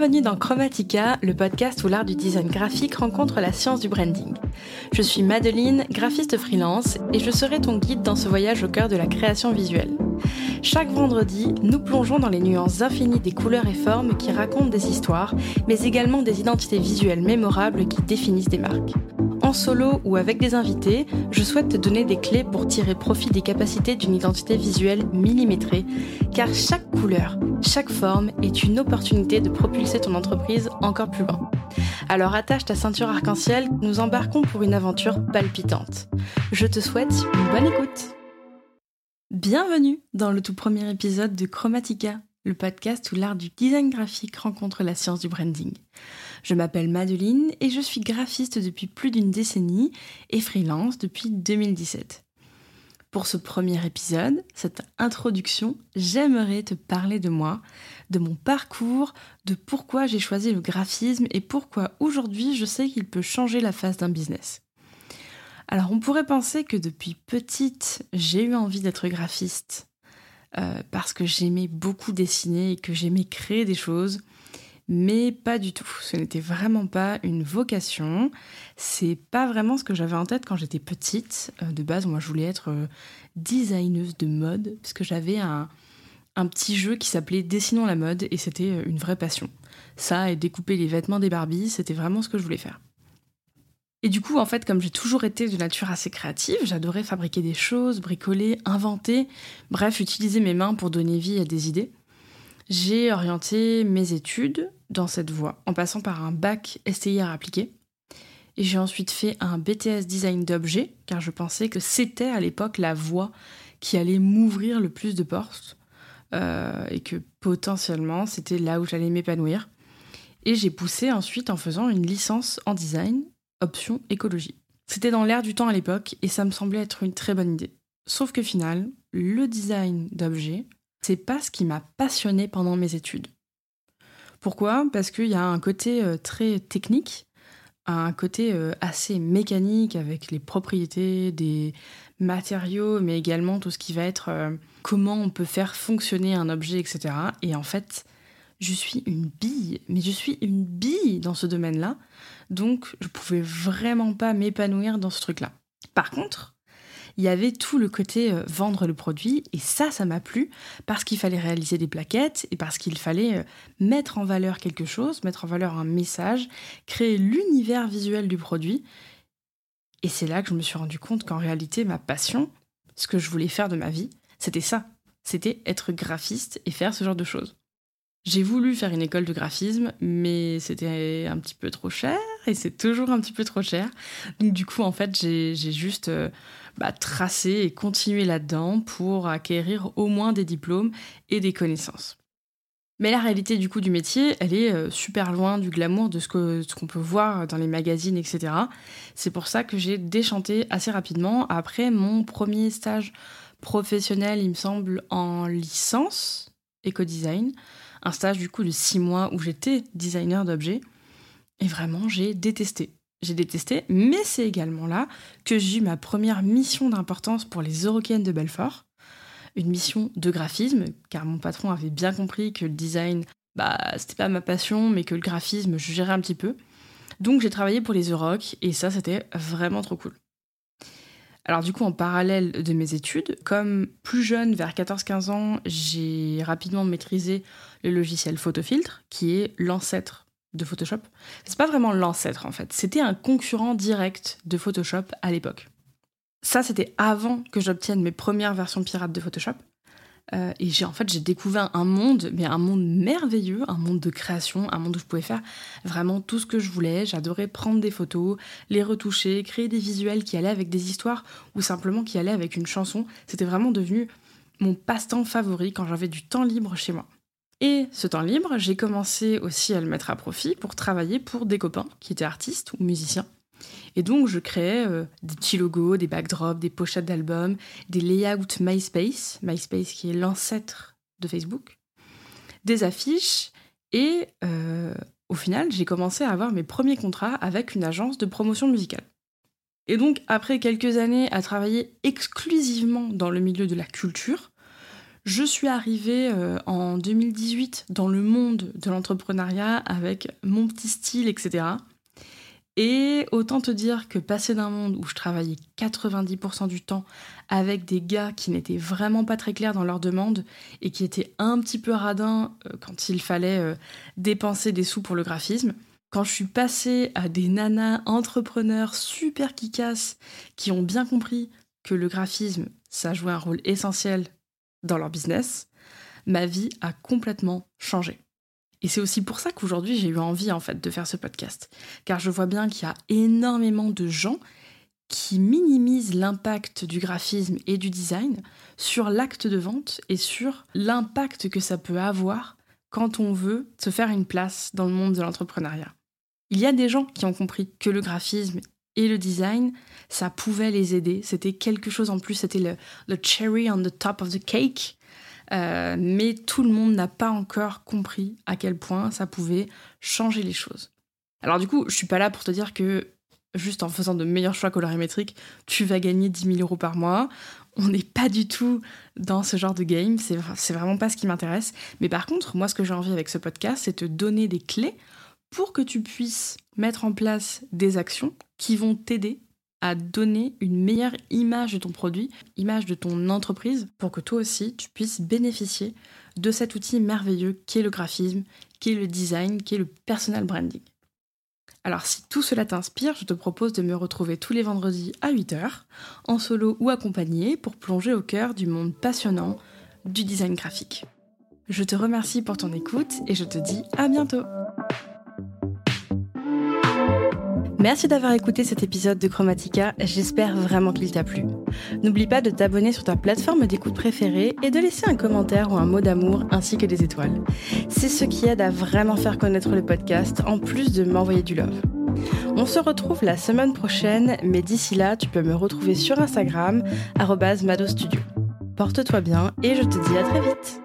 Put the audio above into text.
Bienvenue dans Chromatica, le podcast où l'art du design graphique rencontre la science du branding. Je suis Madeline, graphiste freelance, et je serai ton guide dans ce voyage au cœur de la création visuelle. Chaque vendredi, nous plongeons dans les nuances infinies des couleurs et formes qui racontent des histoires, mais également des identités visuelles mémorables qui définissent des marques. Solo ou avec des invités, je souhaite te donner des clés pour tirer profit des capacités d'une identité visuelle millimétrée, car chaque couleur, chaque forme est une opportunité de propulser ton entreprise encore plus loin. Alors attache ta ceinture arc-en-ciel, nous embarquons pour une aventure palpitante. Je te souhaite une bonne écoute. Bienvenue dans le tout premier épisode de Chromatica, le podcast où l'art du design graphique rencontre la science du branding. Je m'appelle Madeline et je suis graphiste depuis plus d'une décennie et freelance depuis 2017. Pour ce premier épisode, cette introduction, j'aimerais te parler de moi, de mon parcours, de pourquoi j'ai choisi le graphisme et pourquoi aujourd'hui je sais qu'il peut changer la face d'un business. Alors on pourrait penser que depuis petite, j'ai eu envie d'être graphiste euh, parce que j'aimais beaucoup dessiner et que j'aimais créer des choses, mais pas du tout. Ce n'était vraiment pas une vocation. C'est pas vraiment ce que j'avais en tête quand j'étais petite. Euh, de base, moi, je voulais être euh, designeuse de mode parce que j'avais un, un petit jeu qui s'appelait Dessinons la mode et c'était une vraie passion. Ça et découper les vêtements des Barbies, c'était vraiment ce que je voulais faire. Et du coup, en fait, comme j'ai toujours été de nature assez créative, j'adorais fabriquer des choses, bricoler, inventer, bref, utiliser mes mains pour donner vie à des idées. J'ai orienté mes études dans cette voie, en passant par un bac STIR appliqué. Et j'ai ensuite fait un BTS design d'objets, car je pensais que c'était à l'époque la voie qui allait m'ouvrir le plus de portes, euh, et que potentiellement c'était là où j'allais m'épanouir. Et j'ai poussé ensuite en faisant une licence en design option écologie. C'était dans l'air du temps à l'époque et ça me semblait être une très bonne idée. Sauf que final, le design d'objets, c'est pas ce qui m'a passionné pendant mes études. Pourquoi? Parce qu'il y a un côté euh, très technique, un côté euh, assez mécanique avec les propriétés des matériaux, mais également tout ce qui va être euh, comment on peut faire fonctionner un objet, etc. Et en fait, je suis une bille, mais je suis une bille dans ce domaine-là, donc je pouvais vraiment pas m'épanouir dans ce truc-là. Par contre, il y avait tout le côté euh, vendre le produit, et ça, ça m'a plu, parce qu'il fallait réaliser des plaquettes, et parce qu'il fallait euh, mettre en valeur quelque chose, mettre en valeur un message, créer l'univers visuel du produit. Et c'est là que je me suis rendu compte qu'en réalité, ma passion, ce que je voulais faire de ma vie, c'était ça. C'était être graphiste et faire ce genre de choses. J'ai voulu faire une école de graphisme, mais c'était un petit peu trop cher et c'est toujours un petit peu trop cher. Donc du coup, en fait, j'ai juste euh, bah, tracé et continué là-dedans pour acquérir au moins des diplômes et des connaissances. Mais la réalité du coup du métier, elle est euh, super loin du glamour de ce qu'on peut voir dans les magazines, etc. C'est pour ça que j'ai déchanté assez rapidement après mon premier stage professionnel, il me semble, en licence éco-design un stage du coup de six mois où j'étais designer d'objets. Et vraiment, j'ai détesté. J'ai détesté, mais c'est également là que j'ai eu ma première mission d'importance pour les Eurocaines de Belfort. Une mission de graphisme, car mon patron avait bien compris que le design, bah, c'était pas ma passion, mais que le graphisme, je gérais un petit peu. Donc j'ai travaillé pour les Euroc, et ça, c'était vraiment trop cool. Alors du coup, en parallèle de mes études, comme plus jeune, vers 14-15 ans, j'ai rapidement maîtrisé le logiciel Photofiltre, qui est l'ancêtre de Photoshop. C'est pas vraiment l'ancêtre en fait, c'était un concurrent direct de Photoshop à l'époque. Ça, c'était avant que j'obtienne mes premières versions pirates de Photoshop. Euh, et j'ai en fait j'ai découvert un monde, mais un monde merveilleux, un monde de création, un monde où je pouvais faire vraiment tout ce que je voulais. J'adorais prendre des photos, les retoucher, créer des visuels qui allaient avec des histoires ou simplement qui allaient avec une chanson. C'était vraiment devenu mon passe-temps favori quand j'avais du temps libre chez moi. Et ce temps libre, j'ai commencé aussi à le mettre à profit pour travailler pour des copains qui étaient artistes ou musiciens. Et donc, je créais euh, des petits logos, des backdrops, des pochettes d'albums, des layouts MySpace, MySpace qui est l'ancêtre de Facebook, des affiches, et euh, au final, j'ai commencé à avoir mes premiers contrats avec une agence de promotion musicale. Et donc, après quelques années à travailler exclusivement dans le milieu de la culture, Je suis arrivée euh, en 2018 dans le monde de l'entrepreneuriat avec mon petit style, etc. Et autant te dire que passer d'un monde où je travaillais 90% du temps avec des gars qui n'étaient vraiment pas très clairs dans leurs demandes et qui étaient un petit peu radins euh, quand il fallait euh, dépenser des sous pour le graphisme, quand je suis passée à des nanas entrepreneurs super kicasses qui ont bien compris que le graphisme, ça jouait un rôle essentiel dans leur business, ma vie a complètement changé. Et c'est aussi pour ça qu'aujourd'hui j'ai eu envie en fait de faire ce podcast, car je vois bien qu'il y a énormément de gens qui minimisent l'impact du graphisme et du design sur l'acte de vente et sur l'impact que ça peut avoir quand on veut se faire une place dans le monde de l'entrepreneuriat. Il y a des gens qui ont compris que le graphisme et le design, ça pouvait les aider. C'était quelque chose en plus, c'était le, cherry on the top of the cake. Euh, mais tout le monde n'a pas encore compris à quel point ça pouvait changer les choses. Alors du coup, je suis pas là pour te dire que juste en faisant de meilleurs choix colorimétriques, tu vas gagner 10 000 euros par mois. On n'est pas du tout dans ce genre de game, c'est vraiment pas ce qui m'intéresse. Mais par contre, moi ce que j'ai envie avec ce podcast, c'est te donner des clés pour que tu puisses mettre en place des actions qui vont t'aider à donner une meilleure image de ton produit, image de ton entreprise, pour que toi aussi tu puisses bénéficier de cet outil merveilleux qui est le graphisme, qui est le design, qui est le personal branding. Alors si tout cela t'inspire, je te propose de me retrouver tous les vendredis à 8h, en solo ou accompagné, pour plonger au cœur du monde passionnant du design graphique. Je te remercie pour ton écoute et je te dis à bientôt Merci d'avoir écouté cet épisode de Chromatica, j'espère vraiment qu'il t'a plu. N'oublie pas de t'abonner sur ta plateforme d'écoute préférée et de laisser un commentaire ou un mot d'amour ainsi que des étoiles. C'est ce qui aide à vraiment faire connaître le podcast en plus de m'envoyer du love. On se retrouve la semaine prochaine, mais d'ici là, tu peux me retrouver sur Instagram, madostudio. Porte-toi bien et je te dis à très vite